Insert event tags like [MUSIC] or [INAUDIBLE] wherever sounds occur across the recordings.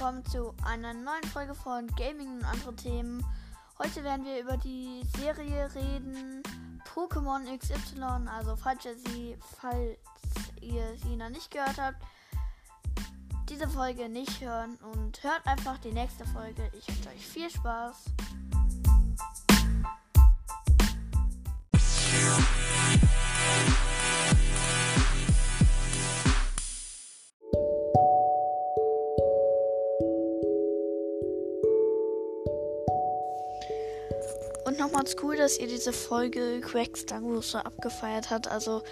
willkommen zu einer neuen Folge von Gaming und andere Themen. Heute werden wir über die Serie reden Pokémon XY. Also falls ihr sie, falls ihr sie noch nicht gehört habt, diese Folge nicht hören und hört einfach die nächste Folge. Ich wünsche euch viel Spaß. Nochmals cool, dass ihr diese Folge Quacks Dango so abgefeiert habt. Also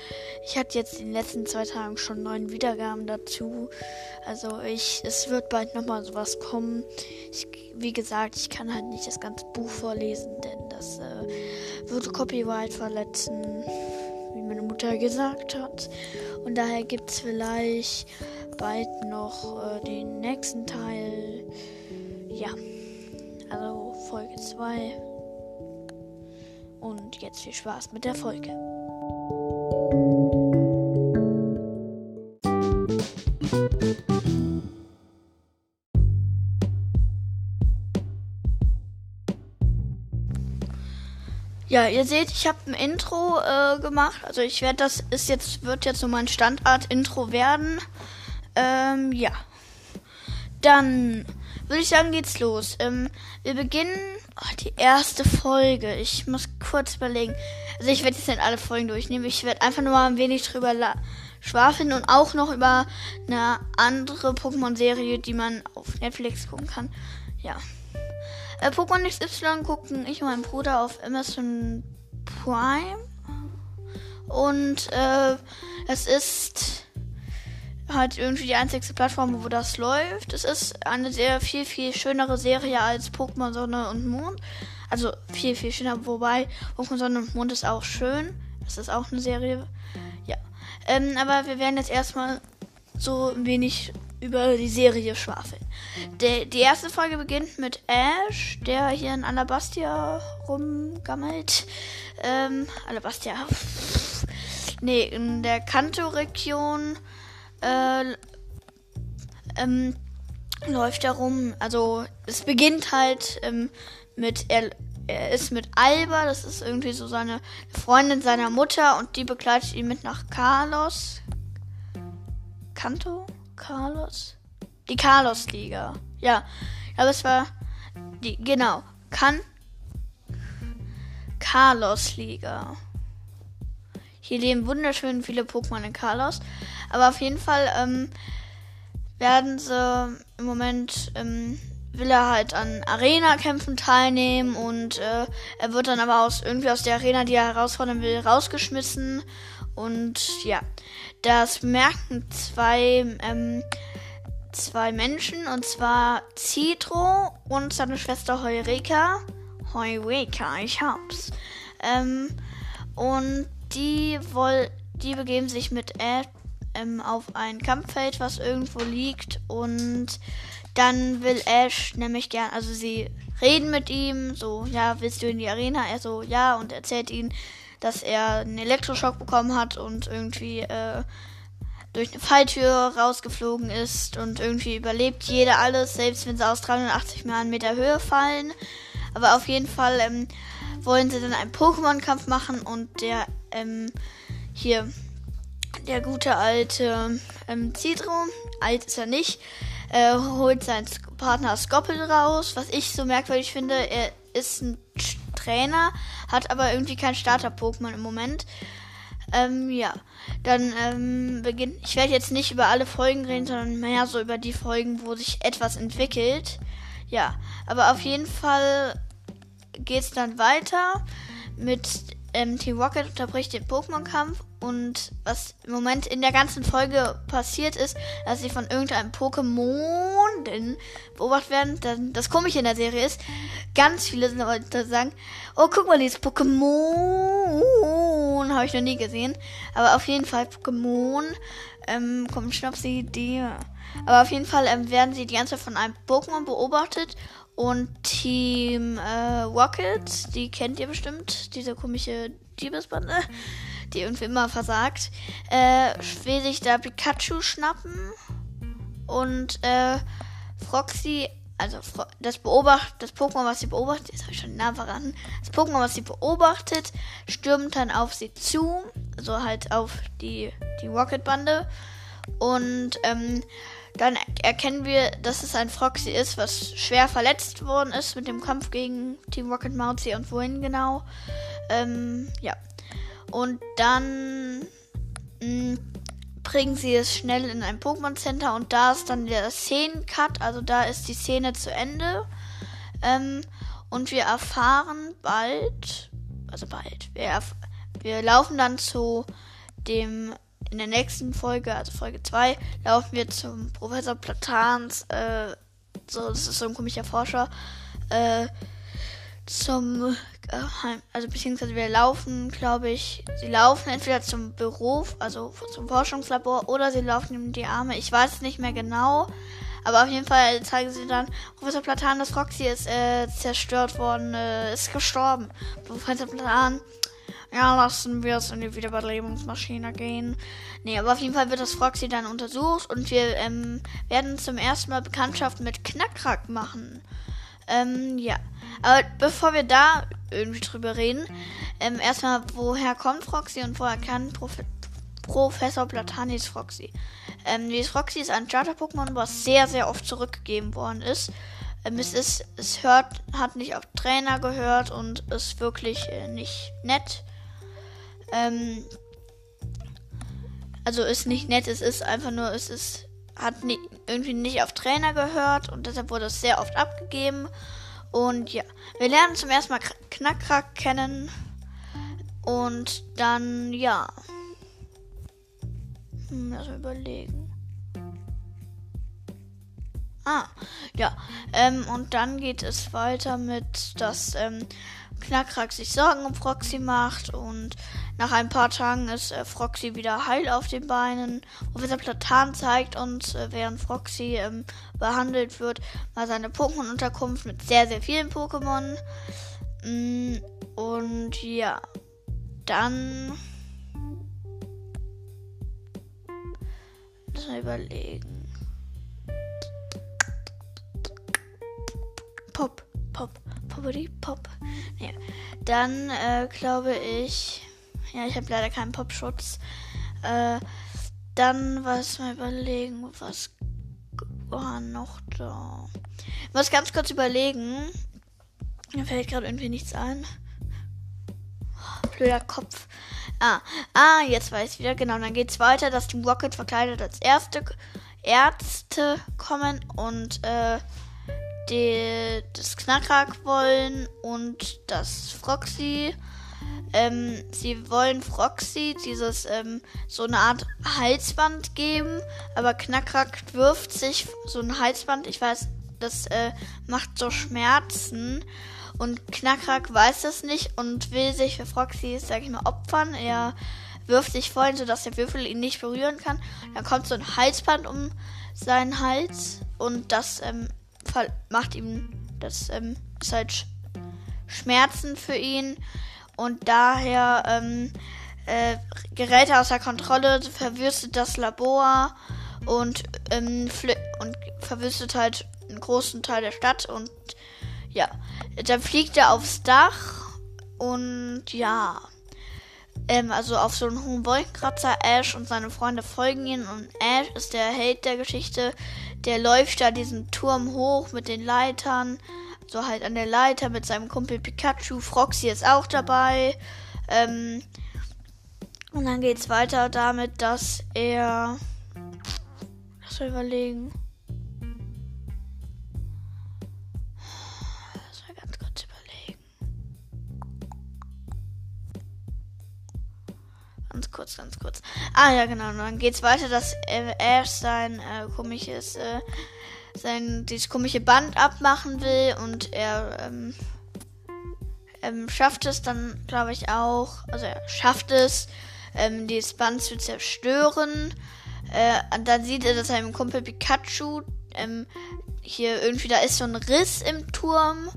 ich hatte jetzt in den letzten zwei Tagen schon neun Wiedergaben dazu. Also ich, es wird bald nochmal sowas kommen. Ich, wie gesagt, ich kann halt nicht das ganze Buch vorlesen, denn das äh, würde Copyright verletzen, wie meine Mutter gesagt hat. Und daher gibt es vielleicht bald noch äh, den nächsten Teil. Ja, also Folge 2. Und jetzt viel Spaß mit der Folge. Ja, ihr seht, ich habe ein Intro äh, gemacht. Also ich werde das ist jetzt wird jetzt so mein Standard-Intro werden. Ähm, ja. Dann würde ich sagen, geht's los. Ähm, wir beginnen oh, die erste Folge. Ich muss kurz überlegen. Also ich werde jetzt nicht alle Folgen durchnehmen. Ich werde einfach nur mal ein wenig drüber schwafeln und auch noch über eine andere Pokémon-Serie, die man auf Netflix gucken kann. Ja. Äh, Pokémon XY gucken ich und mein Bruder auf Amazon Prime. Und äh, es ist halt irgendwie die einzigste Plattform, wo das läuft. Es ist eine sehr viel, viel schönere Serie als Pokémon Sonne und Mond. Also viel, viel schöner, wobei Pokémon Sonne und Mond ist auch schön. Das ist auch eine Serie. Ja. Ähm, aber wir werden jetzt erstmal so ein wenig über die Serie schwafeln. De die erste Folge beginnt mit Ash, der hier in Alabastia rumgammelt. Ähm, Alabastia. nee, in der Kanto-Region äh, ähm, läuft rum. Also es beginnt halt ähm, mit er, er ist mit Alba, das ist irgendwie so seine Freundin seiner Mutter und die begleitet ihn mit nach Carlos. Kanto? Carlos? Die Carlos-Liga. Ja, aber es war die, genau, kann Carlos-Liga. Hier leben wunderschön viele Pokémon in Carlos. Aber auf jeden Fall ähm, werden sie im Moment, ähm, will er halt an Arena-Kämpfen teilnehmen und äh, er wird dann aber aus irgendwie aus der Arena, die er herausfordern will, rausgeschmissen. Und ja, das merken zwei, ähm, zwei Menschen, und zwar Citro und seine Schwester Heureka. Heureka, ich hab's. Ähm, und die woll, die begeben sich mit Ed ähm, auf ein Kampffeld, was irgendwo liegt. Und dann will Ash nämlich gern, also sie reden mit ihm, so, ja, willst du in die Arena? Er so, ja, und erzählt ihnen, dass er einen Elektroschock bekommen hat und irgendwie äh, durch eine Falltür rausgeflogen ist und irgendwie überlebt jeder alles, selbst wenn sie aus 380 Meter Höhe fallen. Aber auf jeden Fall ähm, wollen sie dann einen Pokémon-Kampf machen und der ähm, hier der gute alte ähm, Citro, alt ist er nicht, äh, holt seinen Partner Skoppel raus. Was ich so merkwürdig finde, er ist ein Trainer, hat aber irgendwie kein Starter-Pokémon im Moment. Ähm, ja, dann ähm, beginnt. Ich werde jetzt nicht über alle Folgen reden, sondern mehr so über die Folgen, wo sich etwas entwickelt. Ja, aber auf jeden Fall geht es dann weiter mit ähm, Team Rocket unterbricht den Pokémon-Kampf und was im Moment in der ganzen Folge passiert ist, dass sie von irgendeinem Pokémon beobachtet werden. Dann, das Komische in der Serie ist, ganz viele Leute sagen, oh, guck mal, dieses Pokémon habe ich noch nie gesehen. Aber auf jeden Fall Pokémon, ähm, kommt schon auf die. Aber auf jeden Fall ähm, werden sie die ganze Zeit von einem Pokémon beobachtet und Team äh, Rocket, die kennt ihr bestimmt, diese komische Diebesbande, [LAUGHS] die irgendwie immer versagt, äh, will sich da Pikachu schnappen und äh, Froxy, also das beobacht, das Pokémon, was sie beobachtet, jetzt habe ich schon den Namen verraten, das Pokémon, was sie beobachtet, stürmt dann auf sie zu, also halt auf die, die Rocket-Bande. Und ähm, dann erkennen wir, dass es ein Froxy ist, was schwer verletzt worden ist mit dem Kampf gegen Team Rocket Mousy und wohin genau. Ähm, ja. Und dann mh, mm, bringen sie es schnell in ein Pokémon Center und da ist dann der Szenencut, also da ist die Szene zu Ende. Ähm, und wir erfahren bald, also bald, wir, wir laufen dann zu dem in der nächsten Folge, also Folge 2, laufen wir zum Professor Platans, äh, so, das ist so ein komischer Forscher, äh, zum Geheim, also beziehungsweise wir laufen, glaube ich, sie laufen entweder zum Büro, also zum Forschungslabor, oder sie laufen ihm die Arme. Ich weiß es nicht mehr genau, aber auf jeden Fall zeigen sie dann, Professor Platan, das Roxy ist äh, zerstört worden, äh, ist gestorben. Professor Platan ja, lassen wir es in die Wiederbelebungsmaschine gehen. Nee, aber auf jeden Fall wird das Froxy dann untersucht und wir ähm, werden zum ersten Mal Bekanntschaft mit Knackrack machen. Ähm, ja. Aber bevor wir da irgendwie drüber reden, ähm, erstmal, woher kommt Froxy und woher kann Prof Professor Platanis Froxy? Ähm, dieses Froxy ist ein Charter-Pokémon, was sehr, sehr oft zurückgegeben worden ist. Ähm, es ist, es hört, hat nicht auf Trainer gehört und ist wirklich äh, nicht nett. Ähm, also ist nicht nett, es ist einfach nur, es ist, hat nie, irgendwie nicht auf Trainer gehört und deshalb wurde es sehr oft abgegeben. Und ja, wir lernen zum ersten Mal Knackrack kennen. Und dann, ja. Hm, lass mal überlegen. Ah, ja. Ähm, und dann geht es weiter mit, dass ähm, Knackrack sich Sorgen um Proxy macht und nach ein paar Tagen ist äh, Froxy wieder heil auf den Beinen. Professor Platan zeigt uns, äh, während Froxy ähm, behandelt wird, mal seine Pokémon-Unterkunft mit sehr, sehr vielen Pokémon. Mm, und ja, dann. Lass mal überlegen. Pop, Pop, Poppity, Pop. Ja. Dann äh, glaube ich. Ja, ich habe leider keinen Popschutz. Äh, dann was mal überlegen, was war noch da? Muss ganz kurz überlegen. Mir fällt gerade irgendwie nichts ein. blöder Kopf. Ah, ah, jetzt weiß ich wieder. Genau, dann geht's weiter, dass die Rocket verkleidet als erste Ärzte kommen und äh, die, das Knackrack wollen und das Froxy ähm, sie wollen Froxy dieses ähm, so eine Art Halsband geben, aber Knackrack wirft sich so ein Halsband. Ich weiß, das äh, macht so Schmerzen und Knackrack weiß das nicht und will sich für Froxy, sag ich mal, opfern. Er wirft sich vorhin, sodass der Würfel ihn nicht berühren kann. Dann kommt so ein Halsband um seinen Hals und das ähm, macht ihm das ähm, ist halt Schmerzen für ihn und daher ähm, äh, gerät er außer Kontrolle, verwüstet das Labor und, ähm, und verwüstet halt einen großen Teil der Stadt und ja, dann fliegt er aufs Dach und ja, ähm, also auf so einen hohen Wolkenkratzer. Ash und seine Freunde folgen ihm und Ash ist der Held der Geschichte. Der läuft da diesen Turm hoch mit den Leitern so halt an der Leiter mit seinem Kumpel Pikachu. Froxy ist auch dabei. Ähm, und dann geht es weiter damit, dass er. Lass mal überlegen. Kurz, ganz kurz. Ah ja, genau. Und dann geht es weiter, dass Ash sein äh, komisches. Äh, sein dieses komische Band abmachen will und er ähm, ähm, schafft es dann, glaube ich, auch. Also er schafft es, ähm, dieses Band zu zerstören. Äh, dann sieht er, dass seinem Kumpel Pikachu ähm, hier irgendwie da ist so ein Riss im Turm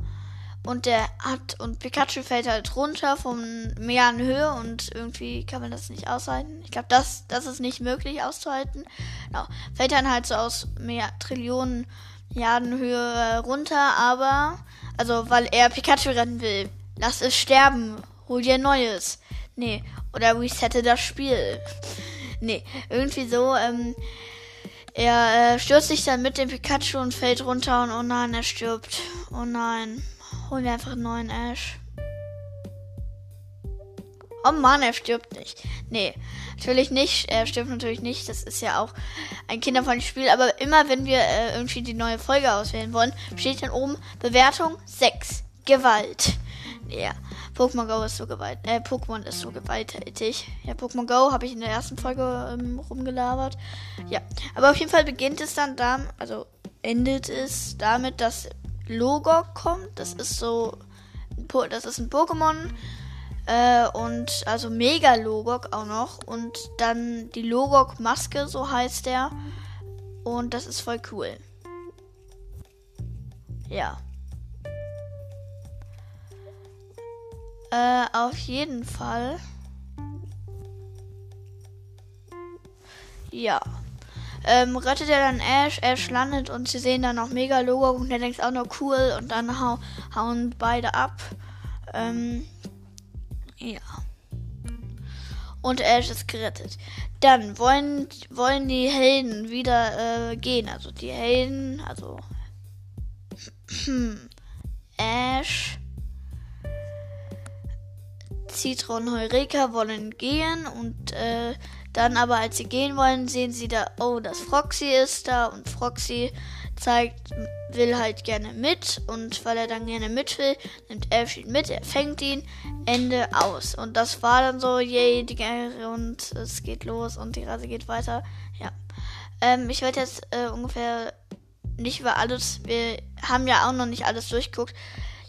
und der hat und Pikachu fällt halt runter vom Meer in Höhe und irgendwie kann man das nicht aushalten. Ich glaube, das, das ist nicht möglich auszuhalten. Genau. Fällt dann halt so aus mehr Trillionen Milliardenhöhe runter, aber, also, weil er Pikachu retten will. Lass es sterben. Hol dir Neues. Nee. Oder resette das Spiel. [LAUGHS] nee. Irgendwie so, ähm, er äh, stürzt sich dann mit dem Pikachu und fällt runter und oh nein, er stirbt. Oh nein. Holen wir einfach einen neuen Ash. Oh Mann, er stirbt nicht. Nee, natürlich nicht. Er stirbt natürlich nicht. Das ist ja auch ein kinderfreundliches Spiel. Aber immer, wenn wir äh, irgendwie die neue Folge auswählen wollen, steht dann oben Bewertung 6. Gewalt. Ja, Pokémon Go ist so gewalttätig. Äh, Pokémon ist so gewalttätig. Ja, Pokémon Go habe ich in der ersten Folge ähm, rumgelabert. Ja, aber auf jeden Fall beginnt es dann damit, also endet es damit, dass Logok kommt. Das ist so, das ist ein Pokémon äh, und also Mega Logok auch noch. Und dann die Logok Maske, so heißt der. Und das ist voll cool. Ja. Äh, auf jeden Fall. Ja. Ähm, rettet er dann Ash, Ash landet und sie sehen dann noch Mega Logo und er denkt auch noch cool und dann hau hauen beide ab. Ähm, ja. Und Ash ist gerettet. Dann wollen, wollen die Helden wieder äh, gehen. Also die Helden, also Ash, Citron, Heureka wollen gehen und äh, dann aber, als sie gehen wollen, sehen sie da, oh, das Froxy ist da und Froxy zeigt, will halt gerne mit und weil er dann gerne mit will, nimmt Elf ihn mit, er fängt ihn, Ende aus. Und das war dann so, yay, die Gänge und es geht los und die Reise geht weiter. Ja. Ähm, ich werde jetzt äh, ungefähr nicht über alles, wir haben ja auch noch nicht alles durchgeguckt.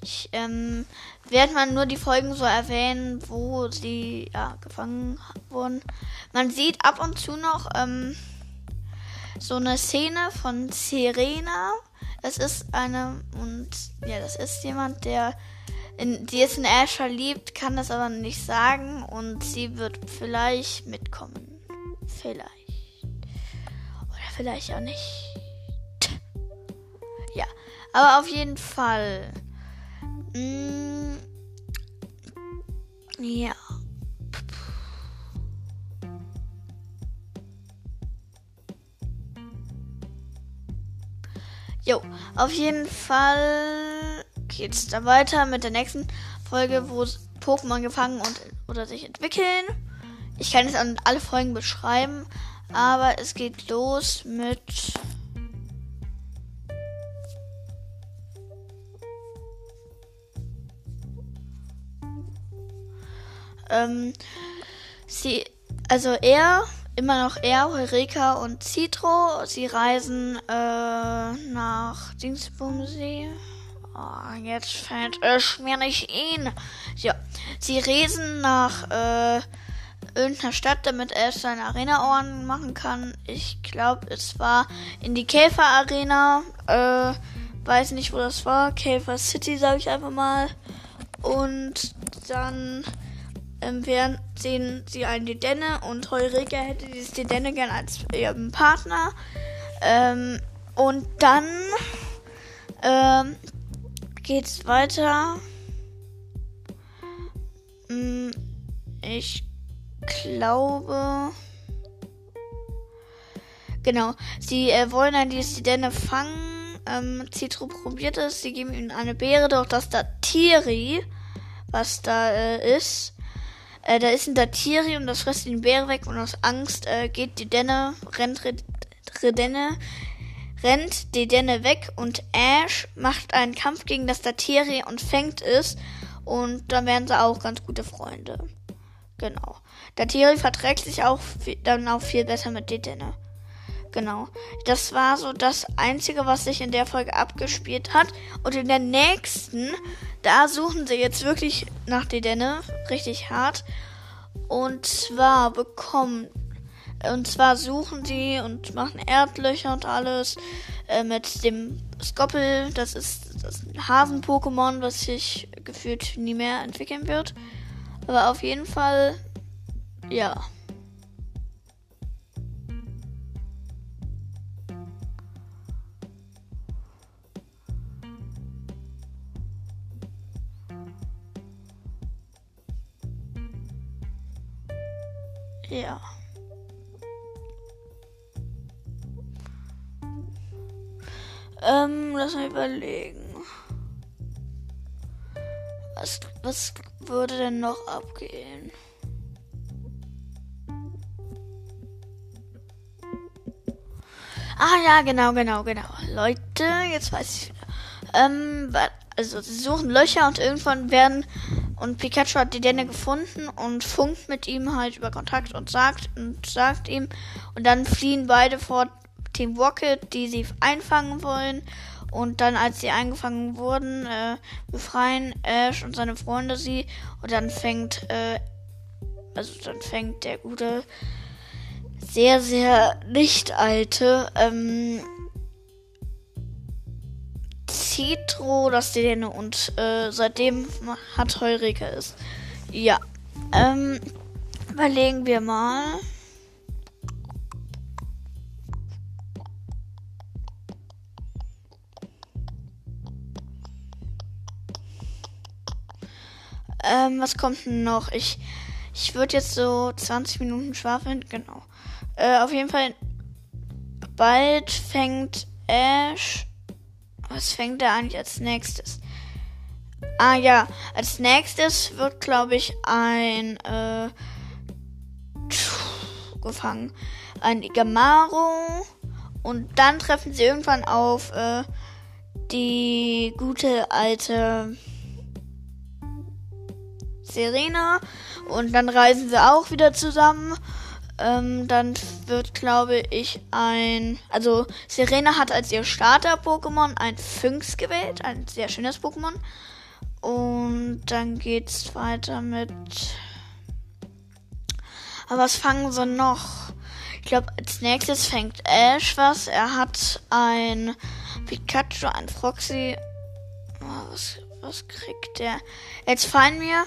Ich ähm, werde mal nur die Folgen so erwähnen, wo sie ja, gefangen wurden. Man sieht ab und zu noch ähm, so eine Szene von Serena. Das ist eine, und ja, das ist jemand, der in, die ist in Ash verliebt, kann das aber nicht sagen und sie wird vielleicht mitkommen. Vielleicht. Oder vielleicht auch nicht. Ja, aber auf jeden Fall. Mm, ja. Jo, auf jeden Fall geht's da weiter mit der nächsten Folge, wo Pokémon gefangen und oder sich entwickeln. Ich kann jetzt an alle Folgen beschreiben, aber es geht los mit ähm, sie, also er immer noch er, Heureka und Citro. Sie reisen äh, nach Dingsbumsee. Oh, jetzt fällt es mir nicht ein. Ja, sie reisen nach äh, irgendeiner Stadt, damit er seine Arena-Ohren machen kann. Ich glaube, es war in die Käfer-Arena. Äh, weiß nicht, wo das war. Käfer City, sage ich einfach mal. Und dann ähm, wären, sehen sie einen Dedenne und Heureka hätte dieses Dedenne gern als ihren Partner. Ähm, und dann ähm, geht's weiter. Hm, ich glaube. Genau. Sie äh, wollen dann dieses Dedenne fangen. Ähm, Citro probiert es. Sie geben ihm eine Beere, doch das Datiri, was da äh, ist, äh, da ist ein Datiri und das frisst den Bär weg und aus Angst äh, geht die Denne, rennt Redenne, rennt die Denne weg und Ash macht einen Kampf gegen das Datiri und fängt es und dann werden sie auch ganz gute Freunde. Genau. Datiri verträgt sich auch dann auch viel besser mit Dedenne. Genau. Das war so das Einzige, was sich in der Folge abgespielt hat. Und in der nächsten, da suchen sie jetzt wirklich nach Dedenne. Richtig hart. Und zwar bekommen. Und zwar suchen sie und machen Erdlöcher und alles äh, mit dem Skoppel. Das ist das Hasen-Pokémon, was sich gefühlt nie mehr entwickeln wird. Aber auf jeden Fall, ja. Ja. Ähm, lass mal überlegen. Was, was würde denn noch abgehen? Ah ja, genau, genau, genau. Leute, jetzt weiß ich wieder. Ähm, also sie suchen Löcher und irgendwann werden und Pikachu hat die Denne gefunden und funkt mit ihm halt über Kontakt und sagt und sagt ihm. Und dann fliehen beide vor Team Rocket, die sie einfangen wollen. Und dann als sie eingefangen wurden, äh, befreien Ash und seine Freunde sie. Und dann fängt äh, also dann fängt der gute sehr sehr nicht alte ähm, Citro das Dene und äh, seitdem hat Heureka es. Ja. Ähm, überlegen wir mal. Ähm, was kommt noch? Ich, ich würde jetzt so 20 Minuten schwafeln. Genau. Äh, auf jeden Fall. Bald fängt Ash was fängt er eigentlich als nächstes? Ah ja, als nächstes wird, glaube ich, ein äh, gefangen. Ein Igamaru. Und dann treffen sie irgendwann auf äh, die gute alte Serena. Und dann reisen sie auch wieder zusammen. Ähm, dann wird, glaube ich, ein. Also, Serena hat als ihr Starter-Pokémon ein Phynx gewählt. Ein sehr schönes Pokémon. Und dann geht's weiter mit. Aber was fangen sie noch? Ich glaube, als nächstes fängt Ash was. Er hat ein Pikachu, ein Froxy. Oh, was, was kriegt der? Jetzt fallen mir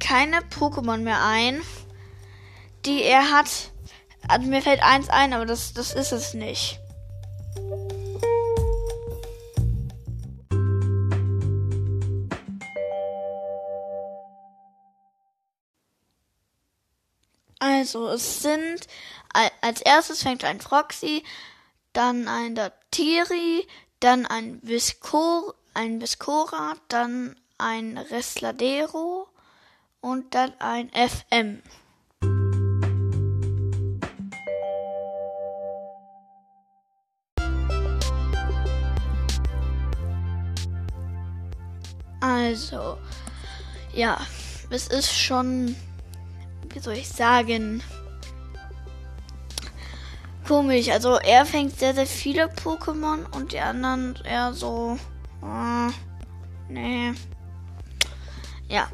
keine Pokémon mehr ein die er hat. Also mir fällt eins ein, aber das, das ist es nicht. Also, es sind als erstes fängt ein Froxy, dann ein Datiri, dann ein Viscor, ein Viscora, dann ein Resladero und dann ein FM. Also, ja, es ist schon, wie soll ich sagen, komisch. Also er fängt sehr, sehr viele Pokémon und die anderen eher so, äh, nee. Ja.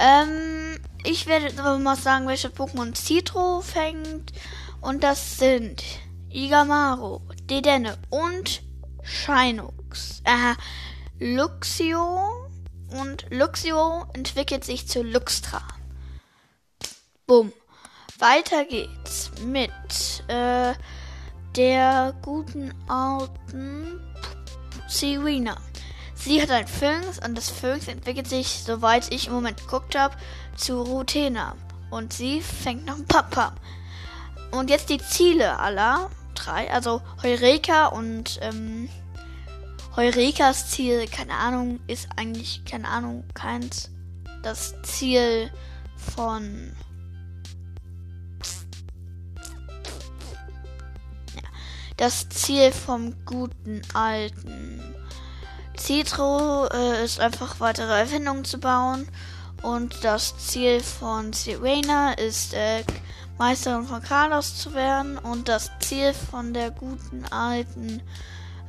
Ähm, ich werde aber mal sagen, welche Pokémon Citro fängt. Und das sind Igamaru, Dedenne und Shinux. Äh, Luxio und Luxio entwickelt sich zu Luxtra. Bumm. Weiter geht's mit äh, der guten alten Serena. Sie hat ein Phönix und das Phönix entwickelt sich, soweit ich im Moment geguckt habe, zu Rutena. Und sie fängt noch ein Papa. Und jetzt die Ziele aller drei, also Heureka und ähm, Heurekas Ziel, keine Ahnung, ist eigentlich, keine Ahnung, keins. Das Ziel von. Ja, das Ziel vom guten alten Citro äh, ist einfach weitere Erfindungen zu bauen. Und das Ziel von Serena ist äh, Meisterin von Carlos zu werden. Und das Ziel von der guten alten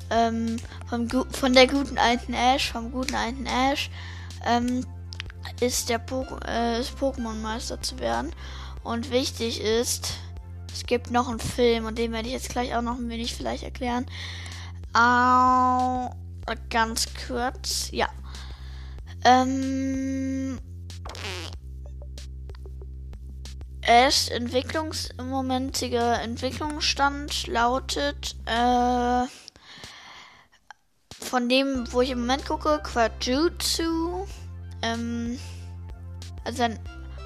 ähm, vom, von der guten alten Ash, vom guten alten Ash, ähm, ist der po äh, Pokémon-Meister zu werden. Und wichtig ist, es gibt noch einen Film und den werde ich jetzt gleich auch noch ein wenig vielleicht erklären. Äh, ganz kurz, ja. Ähm, Ash Entwicklungsmomentiger Entwicklungsstand lautet äh, von dem, wo ich im Moment gucke, Quajutsu, ähm, also sein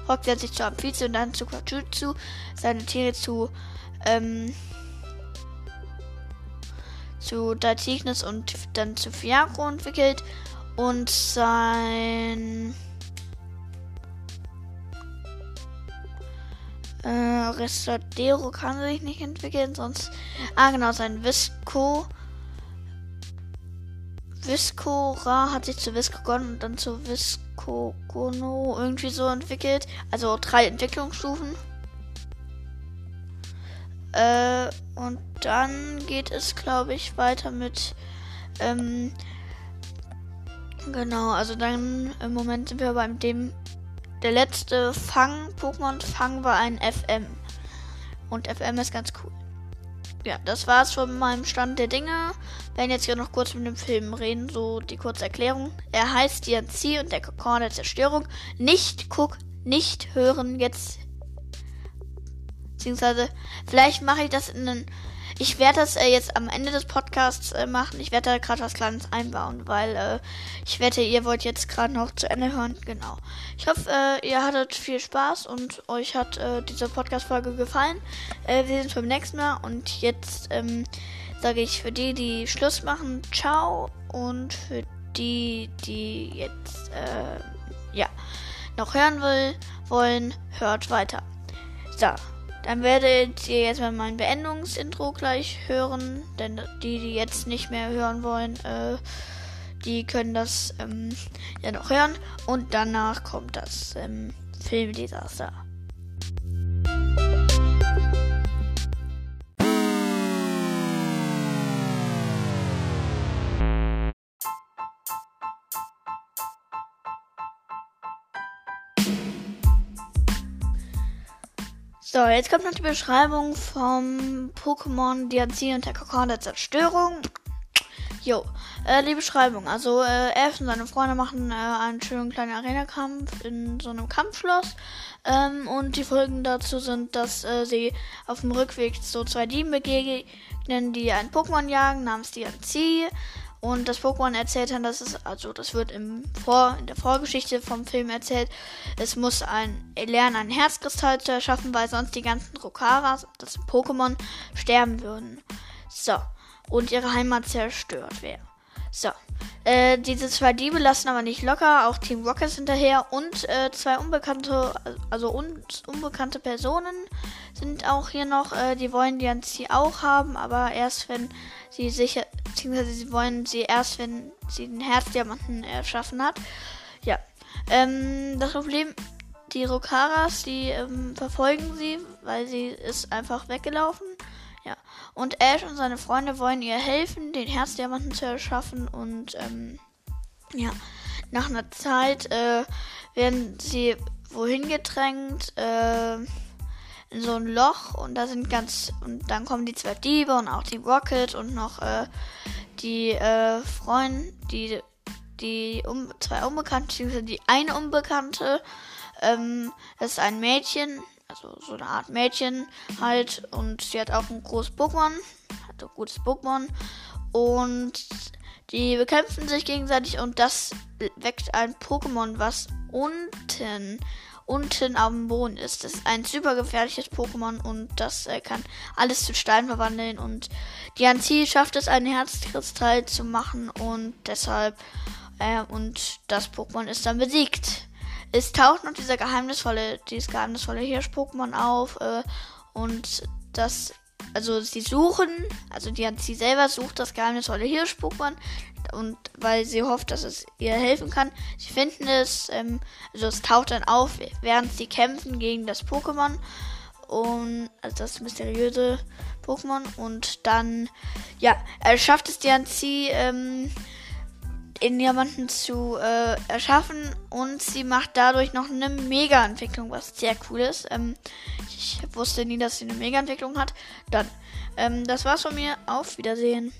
Rock setzt sich zu Amphize und dann zu Quajutsu, seine Tiere zu, ähm, zu Datignis und dann zu Fiaco entwickelt und sein äh, Restadero kann sich nicht entwickeln, sonst ah genau sein Visco Viscora hat sich zu Viscogon und dann zu Viscogono irgendwie so entwickelt. Also drei Entwicklungsstufen. Äh, und dann geht es, glaube ich, weiter mit. Ähm, genau, also dann im Moment sind wir beim dem. Der letzte Fang-Pokémon Fang war ein FM. Und FM ist ganz cool ja, das war's von meinem Stand der Dinge. Wir werden jetzt hier noch kurz mit dem Film reden, so die kurze Erklärung. Er heißt DNC und der Kokon der Zerstörung. Nicht guck, nicht hören jetzt. Beziehungsweise, vielleicht mache ich das in einen ich werde das äh, jetzt am Ende des Podcasts äh, machen. Ich werde da gerade was Kleines einbauen, weil äh, ich wette, ihr wollt jetzt gerade noch zu Ende hören. Genau. Ich hoffe, äh, ihr hattet viel Spaß und euch hat äh, diese Podcast-Folge gefallen. Äh, wir sehen uns beim nächsten Mal und jetzt ähm, sage ich für die, die Schluss machen, ciao und für die, die jetzt ja noch hören will, wollen, hört weiter. So. Dann werdet ihr jetzt mal mein Beendungsintro gleich hören, denn die, die jetzt nicht mehr hören wollen, äh, die können das ähm, ja noch hören. Und danach kommt das ähm, Filmdesaster. So, jetzt kommt noch die Beschreibung vom Pokémon DNC und der Kokon der Zerstörung. Jo, äh, die Beschreibung. Also, äh, Elf und seine Freunde machen äh, einen schönen kleinen Arena-Kampf in so einem Kampfschloss. Ähm, und die Folgen dazu sind, dass äh, sie auf dem Rückweg so zwei Dieben begegnen, die ein Pokémon jagen namens DNC. Und das Pokémon erzählt dann, dass es, also das wird im Vor, in der Vorgeschichte vom Film erzählt, es muss ein lernen, einen Herzkristall zu erschaffen, weil sonst die ganzen Rokaras, das Pokémon, sterben würden. So. Und ihre Heimat zerstört wäre. So. Äh, diese zwei Diebe lassen aber nicht locker, auch Team Rocket hinterher und äh, zwei unbekannte, also un unbekannte Personen sind auch hier noch, äh, die wollen die sie auch haben, aber erst wenn sie sicher, beziehungsweise sie wollen sie erst, wenn sie den Herzdiamanten erschaffen hat. Ja. Ähm, das Problem, die Rokaras, die ähm, verfolgen sie, weil sie ist einfach weggelaufen. Ja. Und Ash und seine Freunde wollen ihr helfen, den Herzdiamanten zu erschaffen. Und ähm, ja, nach einer Zeit äh, werden sie wohin gedrängt, äh, in so ein Loch und da sind ganz und dann kommen die zwei Diebe und auch die Rocket und noch äh, die äh, Freunde, die die um, zwei Unbekannte, die eine Unbekannte, ähm, ist ein Mädchen, also so eine Art Mädchen halt. Und sie hat auch ein großes Pokémon. Hat ein gutes Pokémon. Und die bekämpfen sich gegenseitig und das weckt ein Pokémon, was unten, unten am Boden ist. Das ist ein super gefährliches Pokémon und das äh, kann alles zu Stein verwandeln. Und die Anzi schafft es, einen Herzkristall zu machen und deshalb, äh, und das Pokémon ist dann besiegt es taucht noch dieser geheimnisvolle, dieses geheimnisvolle Hirsch-Pokémon auf äh, und das, also sie suchen, also die sie selber sucht das geheimnisvolle Hirsch-Pokémon und weil sie hofft, dass es ihr helfen kann. Sie finden es, ähm, also es taucht dann auf, während sie kämpfen gegen das Pokémon und also das mysteriöse Pokémon und dann, ja, er schafft es DNC, ähm, in jemanden zu äh, erschaffen und sie macht dadurch noch eine Mega-Entwicklung, was sehr cool ist. Ähm, ich wusste nie, dass sie eine Mega-Entwicklung hat. Dann, ähm, das war's von mir. Auf Wiedersehen.